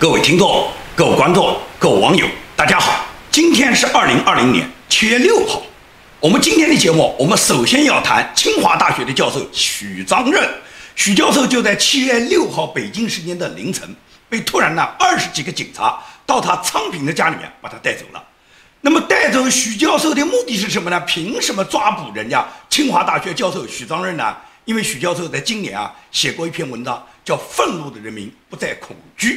各位听众、各位观众、各位网友，大家好！今天是二零二零年七月六号。我们今天的节目，我们首先要谈清华大学的教授许章任。许教授就在七月六号北京时间的凌晨，被突然呢二十几个警察到他昌平的家里面把他带走了。那么带走许教授的目的是什么呢？凭什么抓捕人家清华大学教授许章任呢？因为许教授在今年啊写过一篇文章，叫《愤怒的人民不再恐惧》。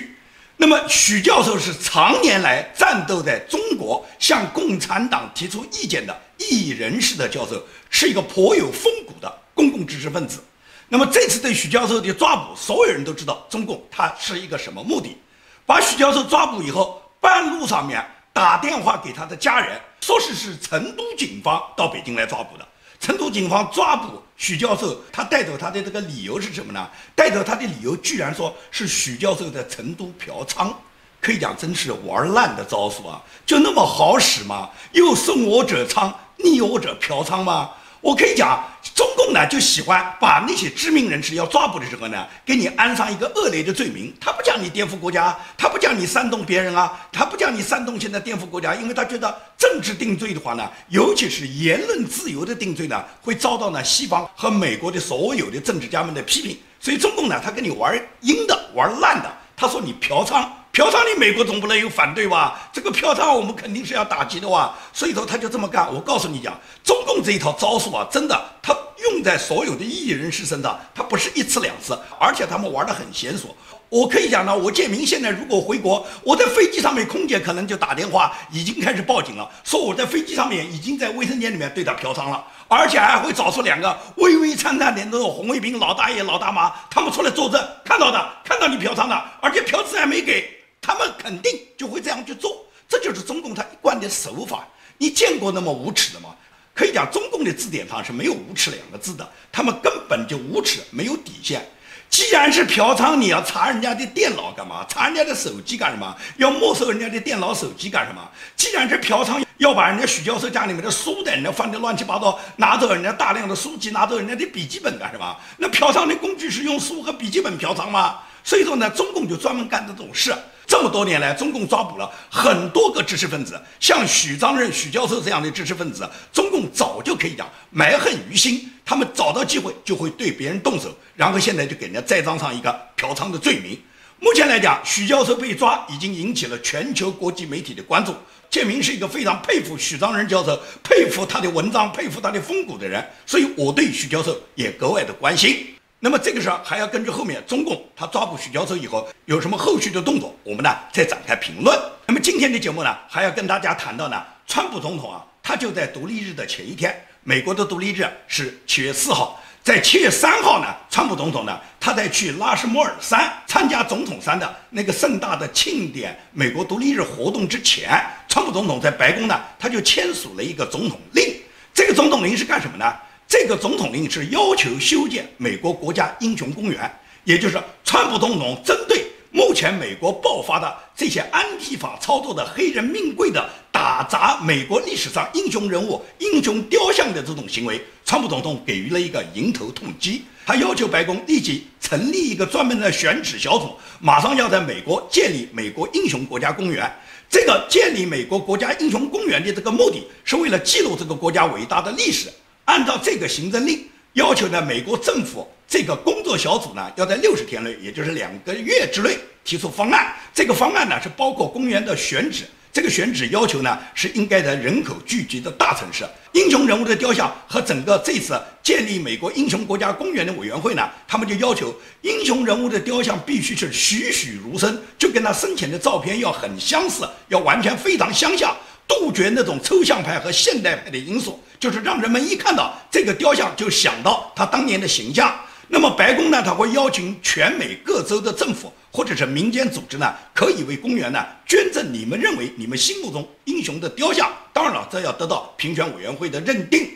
那么，许教授是常年来战斗在中国向共产党提出意见的异议人士的教授，是一个颇有风骨的公共知识分子。那么，这次对许教授的抓捕，所有人都知道中共他是一个什么目的？把许教授抓捕以后，半路上面打电话给他的家人，说是是成都警方到北京来抓捕的。成都警方抓捕许教授，他带走他的这个理由是什么呢？带走他的理由居然说是许教授在成都嫖娼，可以讲真是玩烂的招数啊！就那么好使吗？又送我者娼，逆我者嫖娼吗？我可以讲，中共呢就喜欢把那些知名人士要抓捕的时候呢，给你安上一个恶劣的罪名。他不讲你颠覆国家，他不讲你煽动别人啊，他不讲你煽动现在颠覆国家，因为他觉得政治定罪的话呢，尤其是言论自由的定罪呢，会遭到呢西方和美国的所有的政治家们的批评。所以中共呢，他跟你玩阴的，玩烂的。他说你嫖娼。嫖娼，你美国总不能有反对吧？这个嫖娼我们肯定是要打击的哇！所以说他就这么干。我告诉你讲，中共这一套招数啊，真的，他用在所有的异议人士身上，他不是一次两次，而且他们玩得很娴熟。我可以讲呢，我建明现在如果回国，我在飞机上面，空姐可能就打电话，已经开始报警了，说我在飞机上面已经在卫生间里面对他嫖娼了，而且还会找出两个微微颤颤的那种红卫兵老大爷、老大妈，他们出来作证，看到的，看到你嫖娼的，而且嫖资还没给。他们肯定就会这样去做，这就是中共他一贯的手法。你见过那么无耻的吗？可以讲，中共的字典上是没有“无耻”两个字的，他们根本就无耻，没有底线。既然是嫖娼，你要查人家的电脑干嘛？查人家的手机干什么？要没收人家的电脑、手机干什么？既然是嫖娼，要把人家许教授家里面的书的人家放的乱七八糟，拿走人家大量的书籍，拿走人家的笔记本干什么？那嫖娼的工具是用书和笔记本嫖娼吗？所以说呢，中共就专门干这种事。这么多年来，中共抓捕了很多个知识分子，像许章任、许教授这样的知识分子，中共早就可以讲埋恨于心，他们找到机会就会对别人动手，然后现在就给人家栽赃上一个嫖娼的罪名。目前来讲，许教授被抓已经引起了全球国际媒体的关注。建明是一个非常佩服许章任教授、佩服他的文章、佩服他的风骨的人，所以我对许教授也格外的关心。那么这个时候还要根据后面中共他抓捕许教授以后有什么后续的动作，我们呢再展开评论。那么今天的节目呢，还要跟大家谈到呢，川普总统啊，他就在独立日的前一天，美国的独立日是七月四号，在七月三号呢，川普总统呢，他在去拉什莫尔山参加总统山的那个盛大的庆典美国独立日活动之前，川普总统在白宫呢，他就签署了一个总统令。这个总统令是干什么呢？这个总统令是要求修建美国国家英雄公园，也就是川普总统针对目前美国爆发的这些安提法操作的黑人命贵的打砸美国历史上英雄人物、英雄雕像的这种行为，川普总统给予了一个迎头痛击。他要求白宫立即成立一个专门的选址小组，马上要在美国建立美国英雄国家公园。这个建立美国国家英雄公园的这个目的是为了记录这个国家伟大的历史。按照这个行政令要求呢，美国政府这个工作小组呢，要在六十天内，也就是两个月之内提出方案。这个方案呢，是包括公园的选址。这个选址要求呢，是应该在人口聚集的大城市。英雄人物的雕像和整个这次建立美国英雄国家公园的委员会呢，他们就要求英雄人物的雕像必须是栩栩如生，就跟他生前的照片要很相似，要完全非常相像。杜绝那种抽象派和现代派的因素，就是让人们一看到这个雕像就想到他当年的形象。那么白宫呢，他会邀请全美各州的政府或者是民间组织呢，可以为公园呢捐赠你们认为你们心目中英雄的雕像。当然了，这要得到评选委员会的认定。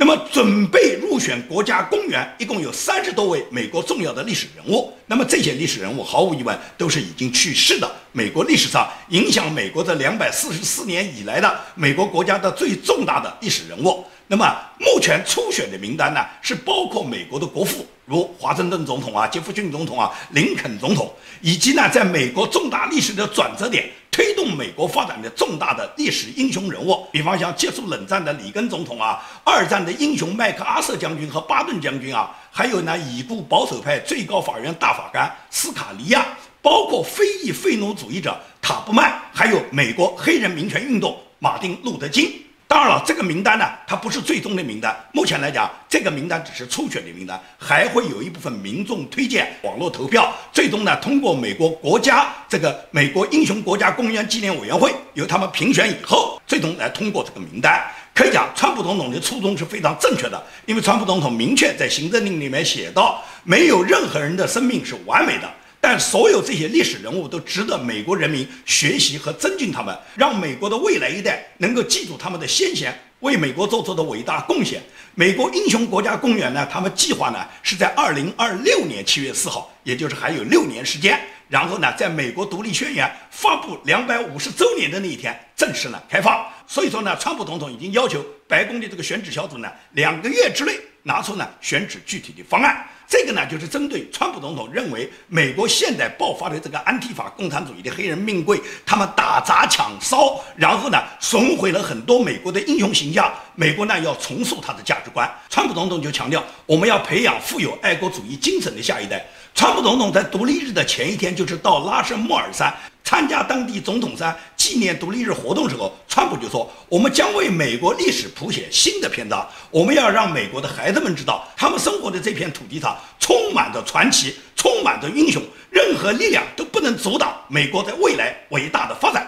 那么，准备入选国家公园，一共有三十多位美国重要的历史人物。那么，这些历史人物毫无疑问都是已经去世的。美国历史上影响美国的两百四十四年以来的美国国家的最重大的历史人物。那么目前初选的名单呢，是包括美国的国父，如华盛顿总统啊、杰弗逊总统啊、林肯总统，以及呢，在美国重大历史的转折点推动美国发展的重大的历史英雄人物，比方像结束冷战的里根总统啊，二战的英雄麦克阿瑟将军和巴顿将军啊，还有呢，已故保守派最高法院大法官斯卡利亚，包括非裔废奴主义者塔布曼，还有美国黑人民权运动马丁路德金。当然了，这个名单呢，它不是最终的名单。目前来讲，这个名单只是初选的名单，还会有一部分民众推荐、网络投票，最终呢，通过美国国家这个美国英雄国家公园纪念委员会由他们评选以后，最终来通过这个名单。可以讲，川普总统的初衷是非常正确的，因为川普总统明确在行政令里面写到，没有任何人的生命是完美的。但所有这些历史人物都值得美国人民学习和尊敬他们，让美国的未来一代能够记住他们的先贤为美国做出的伟大贡献。美国英雄国家公园呢，他们计划呢是在二零二六年七月四号，也就是还有六年时间，然后呢，在美国独立宣言发布两百五十周年的那一天正式呢开放。所以说呢，川普总统已经要求白宫的这个选址小组呢，两个月之内拿出呢选址具体的方案。这个呢，就是针对川普总统认为美国现在爆发的这个安提法共产主义的黑人命贵，他们打砸抢烧，然后呢损毁了很多美国的英雄形象。美国呢要重塑他的价值观。川普总统就强调，我们要培养富有爱国主义精神的下一代。川普总统在独立日的前一天，就是到拉什莫尔山。参加当地总统山纪念独立日活动时候，川普就说：“我们将为美国历史谱写新的篇章。我们要让美国的孩子们知道，他们生活的这片土地上充满着传奇，充满着英雄，任何力量都不能阻挡美国在未来伟大的发展。”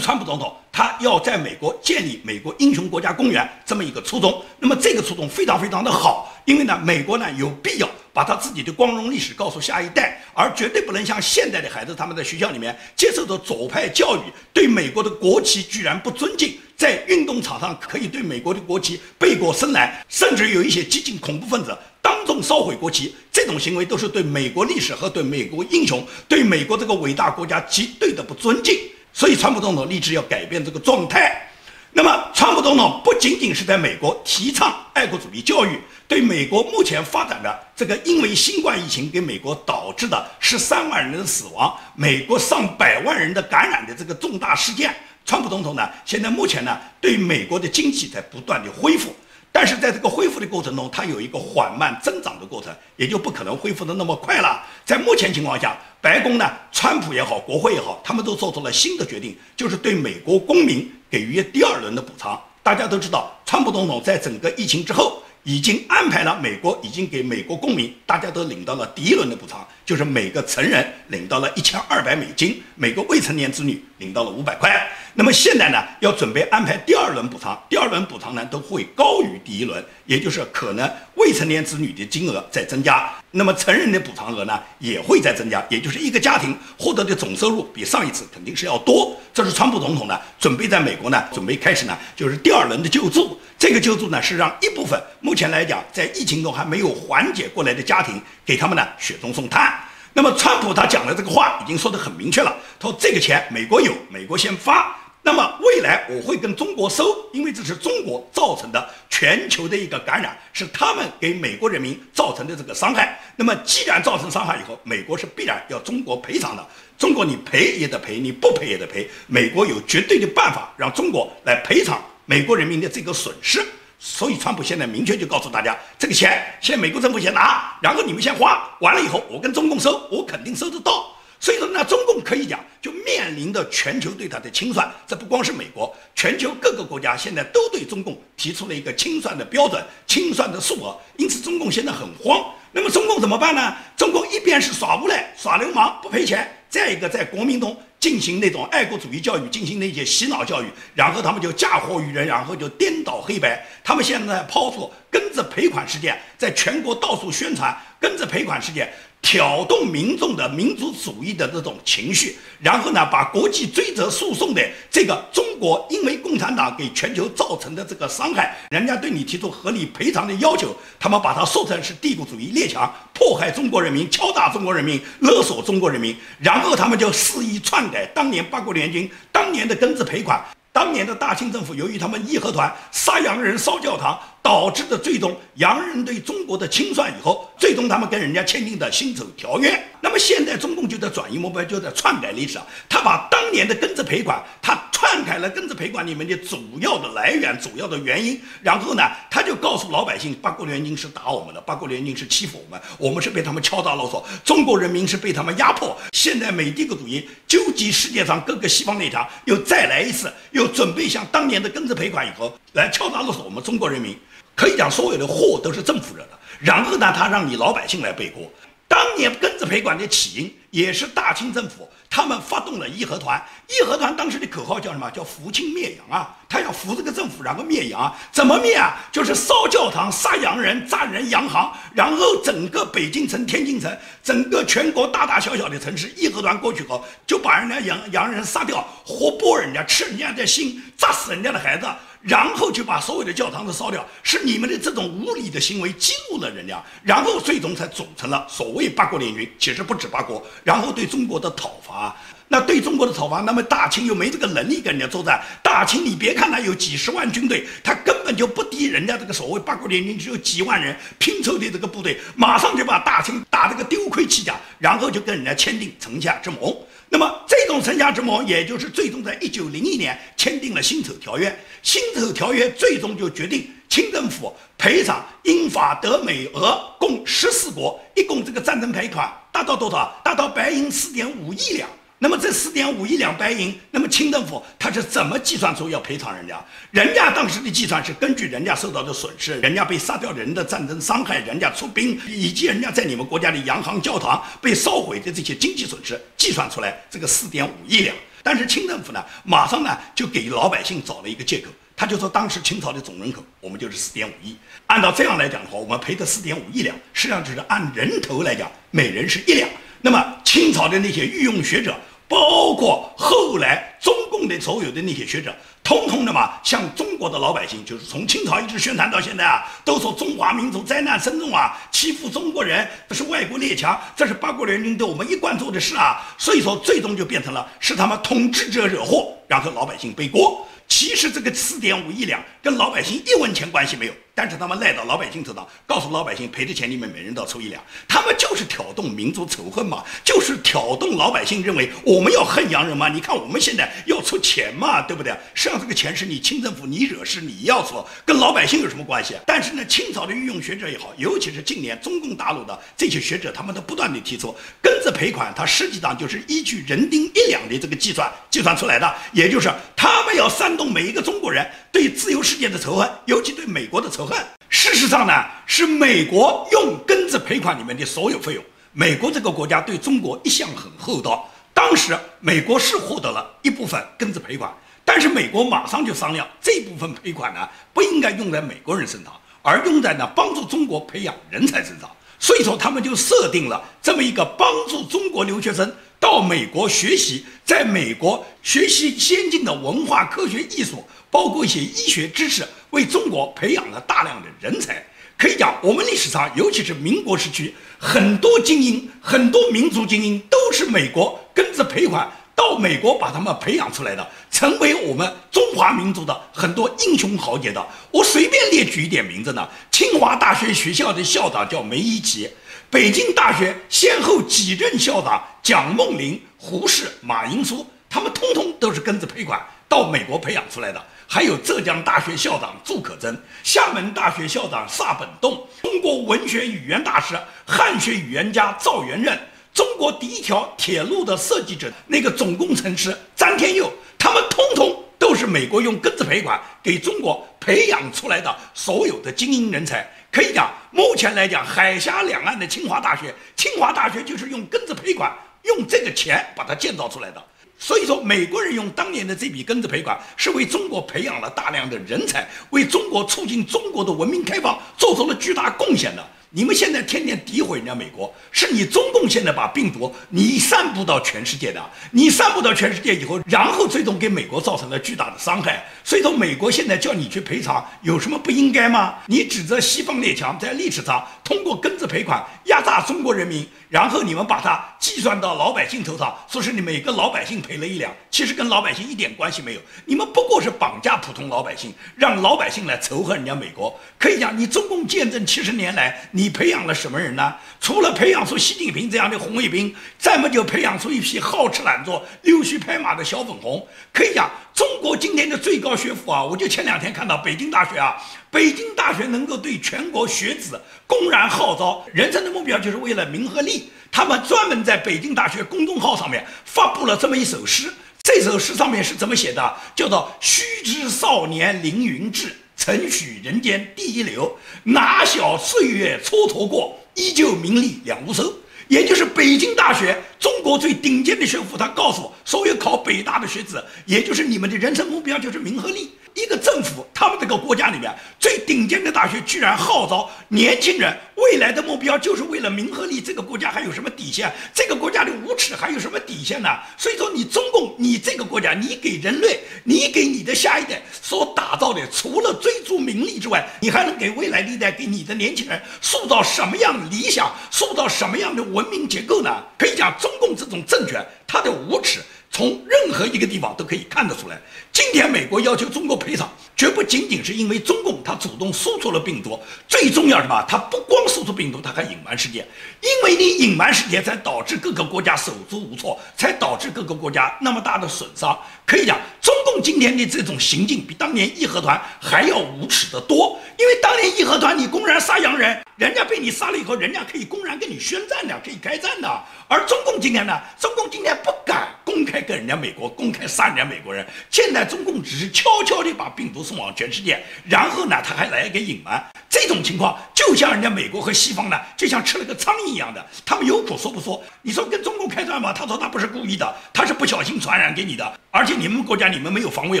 川普总统他要在美国建立美国英雄国家公园这么一个初衷。那么这个初衷非常非常的好，因为呢，美国呢有必要。把他自己的光荣历史告诉下一代，而绝对不能像现在的孩子，他们在学校里面接受的左派教育，对美国的国旗居然不尊敬，在运动场上可以对美国的国旗背过身来，甚至有一些激进恐怖分子当众烧毁国旗，这种行为都是对美国历史和对美国英雄、对美国这个伟大国家极对的不尊敬。所以，川普总统立志要改变这个状态。那么，川普总统不仅仅是在美国提倡爱国主义教育，对美国目前发展的这个因为新冠疫情给美国导致的十三万人的死亡、美国上百万人的感染的这个重大事件，川普总统呢，现在目前呢，对美国的经济在不断的恢复。但是在这个恢复的过程中，它有一个缓慢增长的过程，也就不可能恢复的那么快了。在目前情况下，白宫呢，川普也好，国会也好，他们都做出了新的决定，就是对美国公民给予第二轮的补偿。大家都知道，川普总统在整个疫情之后。已经安排了，美国已经给美国公民，大家都领到了第一轮的补偿，就是每个成人领到了一千二百美金，每个未成年子女领到了五百块。那么现在呢，要准备安排第二轮补偿，第二轮补偿呢都会高于第一轮，也就是可能未成年子女的金额在增加，那么成人的补偿额呢也会在增加，也就是一个家庭获得的总收入比上一次肯定是要多。这是川普总统呢准备在美国呢准备开始呢就是第二轮的救助。这个救助呢，是让一部分目前来讲在疫情中还没有缓解过来的家庭，给他们呢雪中送炭。那么，川普他讲的这个话已经说得很明确了，他说这个钱美国有，美国先发。那么未来我会跟中国收，因为这是中国造成的全球的一个感染，是他们给美国人民造成的这个伤害。那么既然造成伤害以后，美国是必然要中国赔偿的。中国你赔也得赔，你不赔也得赔。美国有绝对的办法让中国来赔偿。美国人民的这个损失，所以川普现在明确就告诉大家，这个钱先美国政府先拿，然后你们先花，完了以后我跟中共收，我肯定收得到。所以说，那中共可以讲就面临着全球对他的清算，这不光是美国，全球各个国家现在都对中共提出了一个清算的标准、清算的数额，因此中共现在很慌。那么中共怎么办呢？中共一边是耍无赖、耍流氓不赔钱，再一个在国民中。进行那种爱国主义教育，进行那些洗脑教育，然后他们就嫁祸于人，然后就颠倒黑白。他们现在抛出跟着赔款事件，在全国到处宣传跟着赔款事件。挑动民众的民族主义的这种情绪，然后呢，把国际追责诉讼的这个中国因为共产党给全球造成的这个伤害，人家对你提出合理赔偿的要求，他们把它说成是帝国主义列强迫害中国人民、敲打中国人民、勒索中国人民，然然后他们就肆意篡改当年八国联军当年的庚子赔款。当年的大清政府由于他们义和团杀洋人、烧教堂，导致的最终洋人对中国的清算以后，最终他们跟人家签订的辛丑条约。那么现在中共就在转移目标，就在篡改历史，他把当年的庚子赔款，他篡改了庚子赔款里面的主要的来源、主要的原因，然后呢，他就告诉老百姓，八国联军是打我们的，八国联军是欺负我们，我们是被他们敲诈勒索，中国人民是被他们压迫。现在美帝国主义纠集世界上各个西方列强，又再来一次，又。准备像当年的庚子赔款以后来敲诈勒索我们中国人民，可以讲所有的祸都是政府惹的。然后呢，他让你老百姓来背锅。当年庚子赔款的起因也是大清政府，他们发动了义和团。义和团当时的口号叫什么？叫扶清灭洋啊！他要扶这个政府，然后灭洋。怎么灭啊？就是烧教堂、杀洋人、炸人洋行，然后整个北京城、天津城，整个全国大大小小的城市，义和团过去后，就把人家洋洋人杀掉，活剥人家，吃人家的心，炸死人家的孩子。然后就把所有的教堂都烧掉，是你们的这种无理的行为激怒了人家，然后最终才组成了所谓八国联军。其实不止八国，然后对中国的讨伐，那对中国的讨伐，那么大清又没这个能力跟人家作战。大清你别看他有几十万军队，他根本就不敌人家这个所谓八国联军只有几万人拼凑的这个部队，马上就把大清打了个丢盔弃甲，然后就跟人家签订城下之盟。那么这种城下之盟，也就是最终在一九零一年签订了辛丑条约。辛丑条约最终就决定清政府赔偿英法德美俄共十四国，一共这个战争赔款达到多少？达到白银四点五亿两。那么这四点五亿两白银，那么清政府他是怎么计算出要赔偿人家？人家当时的计算是根据人家受到的损失，人家被杀掉人的战争伤害，人家出兵，以及人家在你们国家的洋行、教堂被烧毁的这些经济损失，计算出来这个四点五亿两。但是清政府呢，马上呢就给老百姓找了一个借口，他就说当时清朝的总人口我们就是四点五亿，按照这样来讲的话，我们赔的四点五亿两，实际上就是按人头来讲，每人是一两。那么清朝的那些御用学者，包括后来中共的所有的那些学者，通通的嘛，向中国的老百姓，就是从清朝一直宣传到现在啊，都说中华民族灾难深重啊，欺负中国人，这是外国列强，这是八国联军对我们一贯做的事啊。所以说，最终就变成了是他们统治者惹祸，然后老百姓背锅。其实这个四点五亿两跟老百姓一文钱关系没有。但是他们赖到老百姓头上，告诉老百姓赔的钱里面每人都要抽一两，他们就是挑动民族仇恨嘛，就是挑动老百姓认为我们要恨洋人嘛。你看我们现在要出钱嘛，对不对？实际上这个钱是你清政府你惹事你要出，跟老百姓有什么关系？但是呢，清朝的御用学者也好，尤其是近年中共大陆的这些学者，他们都不断地提出，庚子赔款它实际上就是依据人丁一两的这个计算计算出来的，也就是他们要煽动每一个中国人对自由世界的仇恨，尤其对美国的仇。事实上呢，是美国用庚子赔款里面的所有费用。美国这个国家对中国一向很厚道。当时美国是获得了一部分庚子赔款，但是美国马上就商量，这部分赔款呢不应该用在美国人身上，而用在呢帮助中国培养人才身上。所以说，他们就设定了这么一个帮助中国留学生到美国学习，在美国学习先进的文化、科学、艺术。包括一些医学知识，为中国培养了大量的人才。可以讲，我们历史上，尤其是民国时期，很多精英、很多民族精英，都是美国跟着赔款到美国把他们培养出来的，成为我们中华民族的很多英雄豪杰的。我随便列举一点名字呢：清华大学学校的校长叫梅贻琦，北京大学先后几任校长蒋梦麟、胡适、马寅书，他们通通都是跟着赔款到美国培养出来的。还有浙江大学校长祝可桢，厦门大学校长萨本栋，中国文学语言大师、汉学语言家赵元任，中国第一条铁路的设计者那个总工程师詹天佑，他们通通都是美国用庚子赔款给中国培养出来的所有的精英人才。可以讲，目前来讲，海峡两岸的清华大学，清华大学就是用庚子赔款，用这个钱把它建造出来的。所以说，美国人用当年的这笔庚子赔款，是为中国培养了大量的人才，为中国促进中国的文明开放做出了巨大贡献的。你们现在天天诋毁人家美国，是你中共现在把病毒你散布到全世界的，你散布到全世界以后，然后最终给美国造成了巨大的伤害。所以说，美国现在叫你去赔偿，有什么不应该吗？你指责西方列强在历史上通过庚子赔款压榨中国人民，然后你们把它计算到老百姓头上，说是你每个老百姓赔了一两，其实跟老百姓一点关系没有。你们不过是绑架普通老百姓，让老百姓来仇恨人家美国。可以讲，你中共建政七十年来。你培养了什么人呢？除了培养出习近平这样的红卫兵，再么就培养出一批好吃懒做、溜须拍马的小粉红。可以讲，中国今天的最高学府啊，我就前两天看到北京大学啊，北京大学能够对全国学子公然号召，人生的目标就是为了名和利。他们专门在北京大学公众号上面发布了这么一首诗，这首诗上面是怎么写的？叫做“须知少年凌云志”。曾许人间第一流，哪晓岁月蹉跎过，依旧名利两无收。也就是北京大学，中国最顶尖的学府，他告诉我，所有考北大的学子，也就是你们的人生目标就是名和利。一个政府，他们这个国家里面最顶尖的大学，居然号召年轻人未来的目标就是为了名和利，这个国家还有什么底线？这个国家的无耻还有什么底线呢？所以说，你中共，你这个国家，你给人类，你给你的下一代所打造的，除了追逐名利之外，你还能给未来历代给你的年轻人塑造什么样的理想，塑造什么样的文明结构呢？可以讲，中共这种政权，它的无耻。从任何一个地方都可以看得出来，今天美国要求中国赔偿，绝不仅仅是因为中共他主动输出了病毒，最重要什么？他不光输出病毒，他还隐瞒事件，因为你隐瞒事件，才导致各个国家手足无措，才导致各个国家那么大的损伤。可以讲，中共今天的这种行径比当年义和团还要无耻得多，因为当年义和团你公然杀洋人，人家被你杀了以后，人家可以公然跟你宣战的，可以开战的，而中共今天呢，中共今天不敢。公开跟人家美国公开杀人家美国人，现在中共只是悄悄地把病毒送往全世界，然后呢，他还来一个隐瞒。这种情况就像人家美国和西方呢，就像吃了个苍蝇一样的，他们有苦说不说。你说跟中共开战吗？他说他不是故意的，他是不小心传染给你的。而且你们国家你们没有防卫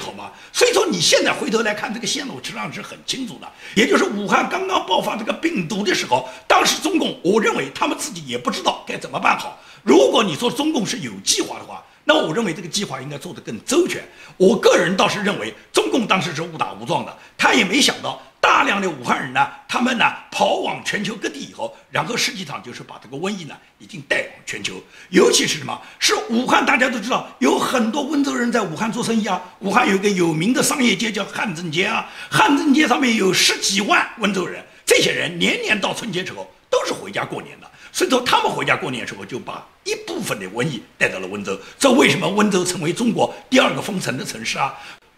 好吗？所以说你现在回头来看这个线路，实际上是很清楚的。也就是武汉刚刚爆发这个病毒的时候，当时中共，我认为他们自己也不知道该怎么办好。如果你说中共是有计划的话，那我认为这个计划应该做得更周全。我个人倒是认为，中共当时是误打误撞的，他也没想到大量的武汉人呢，他们呢跑往全球各地以后，然后实际上就是把这个瘟疫呢已经带往全球。尤其是什么？是武汉，大家都知道有很多温州人在武汉做生意啊。武汉有个有名的商业街叫汉正街啊，汉正街上面有十几万温州人，这些人年年到春节之后都是回家过年的。所以说，他们回家过年的时候，就把一部分的瘟疫带到了温州。这为什么温州成为中国第二个封城的城市啊？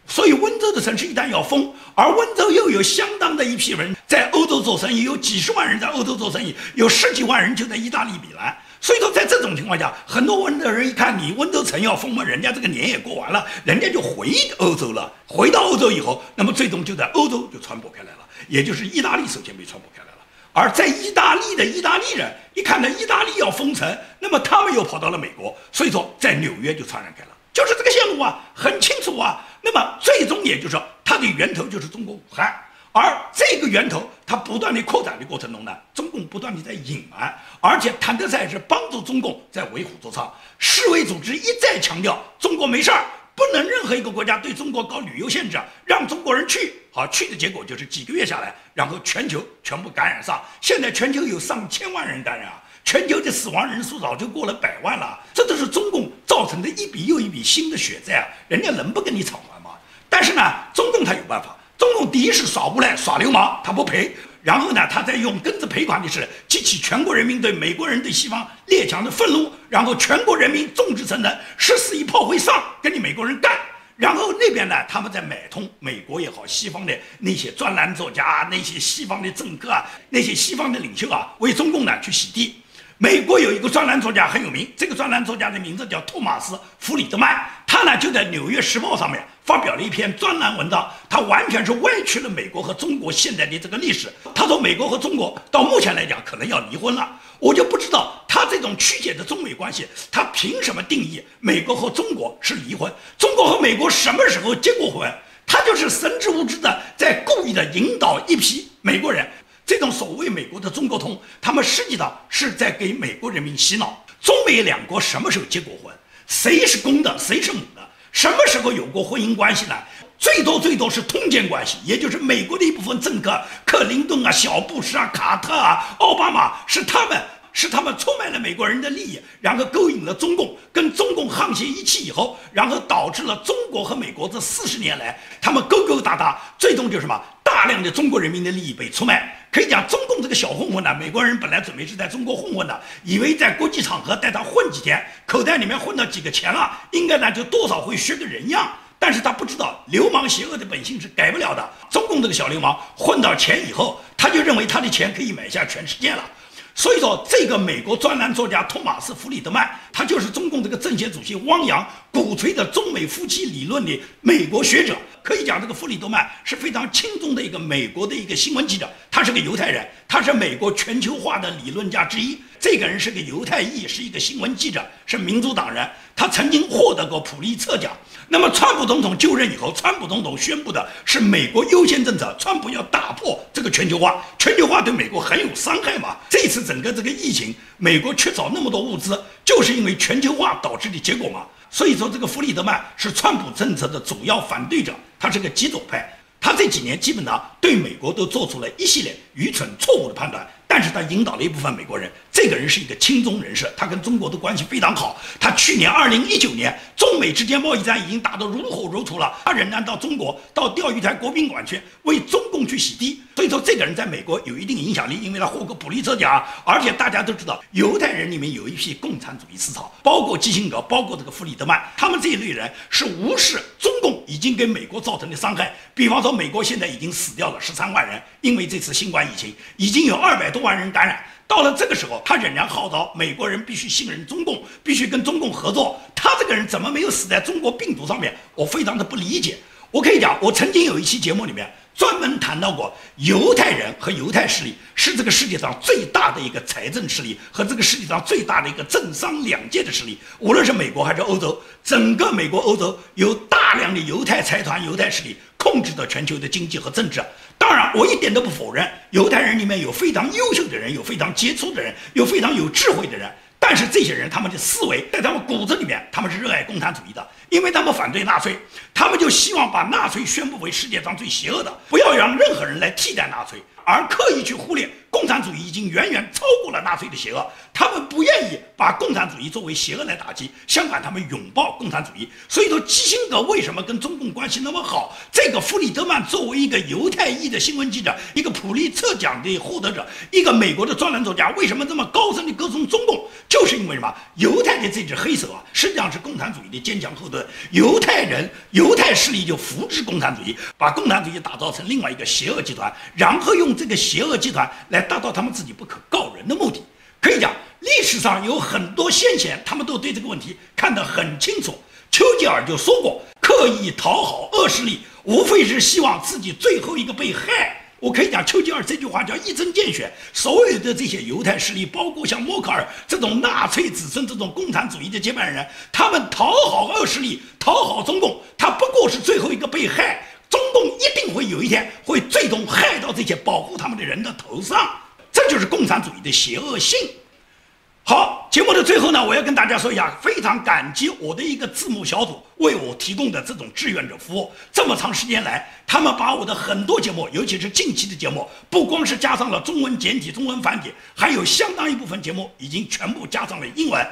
所以，温州的城市一旦要封，而温州又有相当的一批人在欧洲做生意，有几十万人在欧洲做生意，有十几万人就在意大利、米兰。所以说，在这种情况下，很多温州人一看你温州城要封嘛，人家这个年也过完了，人家就回欧洲了。回到欧洲以后，那么最终就在欧洲就传播开来了，也就是意大利首先被传播开来。而在意大利的意大利人一看到意大利要封城，那么他们又跑到了美国，所以说在纽约就传染开了，就是这个线路啊，很清楚啊。那么最终也就是说，它的源头就是中国武汉，而这个源头它不断的扩展的过程中呢，中共不断的在隐瞒，而且谭德赛是帮助中共在为虎作伥，世卫组织一再强调中国没事儿。不能任何一个国家对中国搞旅游限制，让中国人去，好去的结果就是几个月下来，然后全球全部感染上。现在全球有上千万人感染啊，全球的死亡人数早就过了百万了。这都是中共造成的一笔又一笔新的血债啊！人家能不跟你偿还吗？但是呢，中共他有办法。中共第一是耍无赖、耍流氓，他不赔。然后呢，他在用庚子赔款的事激起全国人民对美国人对西方列强的愤怒，然后全国人民众志成城，十四亿炮灰上，跟你美国人干。然后那边呢，他们在买通美国也好，西方的那些专栏作家啊、那些西方的政客啊、那些西方的领袖啊，为中共呢去洗地。美国有一个专栏作家很有名，这个专栏作家的名字叫托马斯·弗里德曼，他呢就在《纽约时报》上面发表了一篇专栏文章，他完全是歪曲了美国和中国现在的这个历史。他说美国和中国到目前来讲可能要离婚了，我就不知道他这种曲解的中美关系，他凭什么定义美国和中国是离婚？中国和美国什么时候结过婚？他就是神之无知的在故意的引导一批美国人。这种所谓美国的中国通，他们实际上是在给美国人民洗脑。中美两国什么时候结过婚？谁是公的，谁是母的？什么时候有过婚姻关系呢？最多最多是通奸关系，也就是美国的一部分政客，克林顿啊、小布什啊、卡特啊、奥巴马，是他们。是他们出卖了美国人的利益，然后勾引了中共，跟中共沆瀣一气以后，然后导致了中国和美国这四十年来，他们勾勾搭搭，最终就是什么？大量的中国人民的利益被出卖。可以讲，中共这个小混混呢，美国人本来准备是在中国混混的，以为在国际场合带他混几天，口袋里面混到几个钱了，应该呢就多少会学个人样。但是他不知道，流氓邪恶的本性是改不了的。中共这个小流氓混到钱以后，他就认为他的钱可以买下全世界了。所以说，这个美国专栏作家托马斯·弗里德曼，他就是中共这个政协主席汪洋鼓吹的中美夫妻理论的美国学者。可以讲，这个弗里德曼是非常轻松的一个美国的一个新闻记者，他是个犹太人，他是美国全球化的理论家之一。这个人是个犹太裔，是一个新闻记者，是民主党人，他曾经获得过普利策奖。那么，川普总统就任以后，川普总统宣布的是美国优先政策，川普要打破这个全球化，全球化对美国很有伤害嘛。这次整个这个疫情，美国缺少那么多物资，就是因为全球化导致的结果嘛。所以说，这个弗里德曼是川普政策的主要反对者，他是个极左派，他这几年基本上对美国都做出了一系列愚蠢错误的判断。但是他引导了一部分美国人，这个人是一个亲中人士，他跟中国的关系非常好。他去年二零一九年，中美之间贸易战已经打得如火如荼了，他仍然到中国到钓鱼台国宾馆去为中共去洗地。所以说，这个人在美国有一定影响力，因为他获过普利策奖。而且大家都知道，犹太人里面有一批共产主义思潮，包括基辛格，包括这个弗里德曼，他们这一类人是无视中共已经给美国造成的伤害。比方说，美国现在已经死掉了十三万人，因为这次新冠疫情，已经有二百多。万人感染，到了这个时候，他仍然号召美国人必须信任中共，必须跟中共合作。他这个人怎么没有死在中国病毒上面？我非常的不理解。我可以讲，我曾经有一期节目里面专门谈到过，犹太人和犹太势力是这个世界上最大的一个财政势力，和这个世界上最大的一个政商两界的势力。无论是美国还是欧洲，整个美国、欧洲有大量的犹太财团、犹太势力控制着全球的经济和政治。当然，我一点都不否认，犹太人里面有非常优秀的人，有非常杰出的人，有非常有智慧的人。但是这些人，他们的思维在他们骨子里面，他们是热爱共产主义的，因为他们反对纳粹，他们就希望把纳粹宣布为世界上最邪恶的，不要让任何人来替代纳粹。而刻意去忽略共产主义已经远远超过了纳粹的邪恶，他们不愿意把共产主义作为邪恶来打击，相反，他们拥抱共产主义。所以说，基辛格为什么跟中共关系那么好？这个弗里德曼作为一个犹太裔的新闻记者，一个普利策奖的获得者，一个美国的专栏作家，为什么这么高声的歌颂中共？就是因为什么？犹太的这只黑手啊，实际上是共产主义的坚强后盾。犹太人、犹太势力就扶植共产主义，把共产主义打造成另外一个邪恶集团，然后用。这个邪恶集团来达到他们自己不可告人的目的，可以讲历史上有很多先贤，他们都对这个问题看得很清楚。丘吉尔就说过，刻意讨好恶势力，无非是希望自己最后一个被害。我可以讲，丘吉尔这句话叫一针见血。所有的这些犹太势力，包括像默克尔这种纳粹子孙、这种共产主义的接班人，他们讨好恶势力，讨好中共，他不过是最后一个被害。中共一定会有一天会最终害到这些保护他们的人的头上，这就是共产主义的邪恶性。好，节目的最后呢，我要跟大家说一下，非常感激我的一个字幕小组为我提供的这种志愿者服务。这么长时间来，他们把我的很多节目，尤其是近期的节目，不光是加上了中文简体、中文繁体，还有相当一部分节目已经全部加上了英文。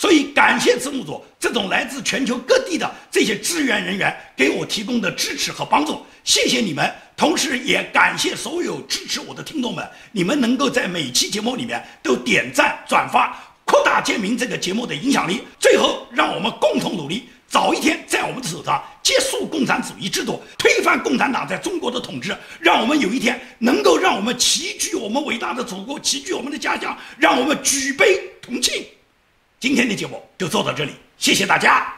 所以，感谢字幕组这种来自全球各地的这些支援人员给我提供的支持和帮助，谢谢你们。同时，也感谢所有支持我的听众们，你们能够在每期节目里面都点赞、转发，扩大建明这个节目的影响力。最后，让我们共同努力，早一天在我们的手上结束共产主义制度，推翻共产党在中国的统治，让我们有一天能够让我们齐聚我们伟大的祖国，齐聚我们的家乡，让我们举杯同庆。今天的节目就做到这里，谢谢大家。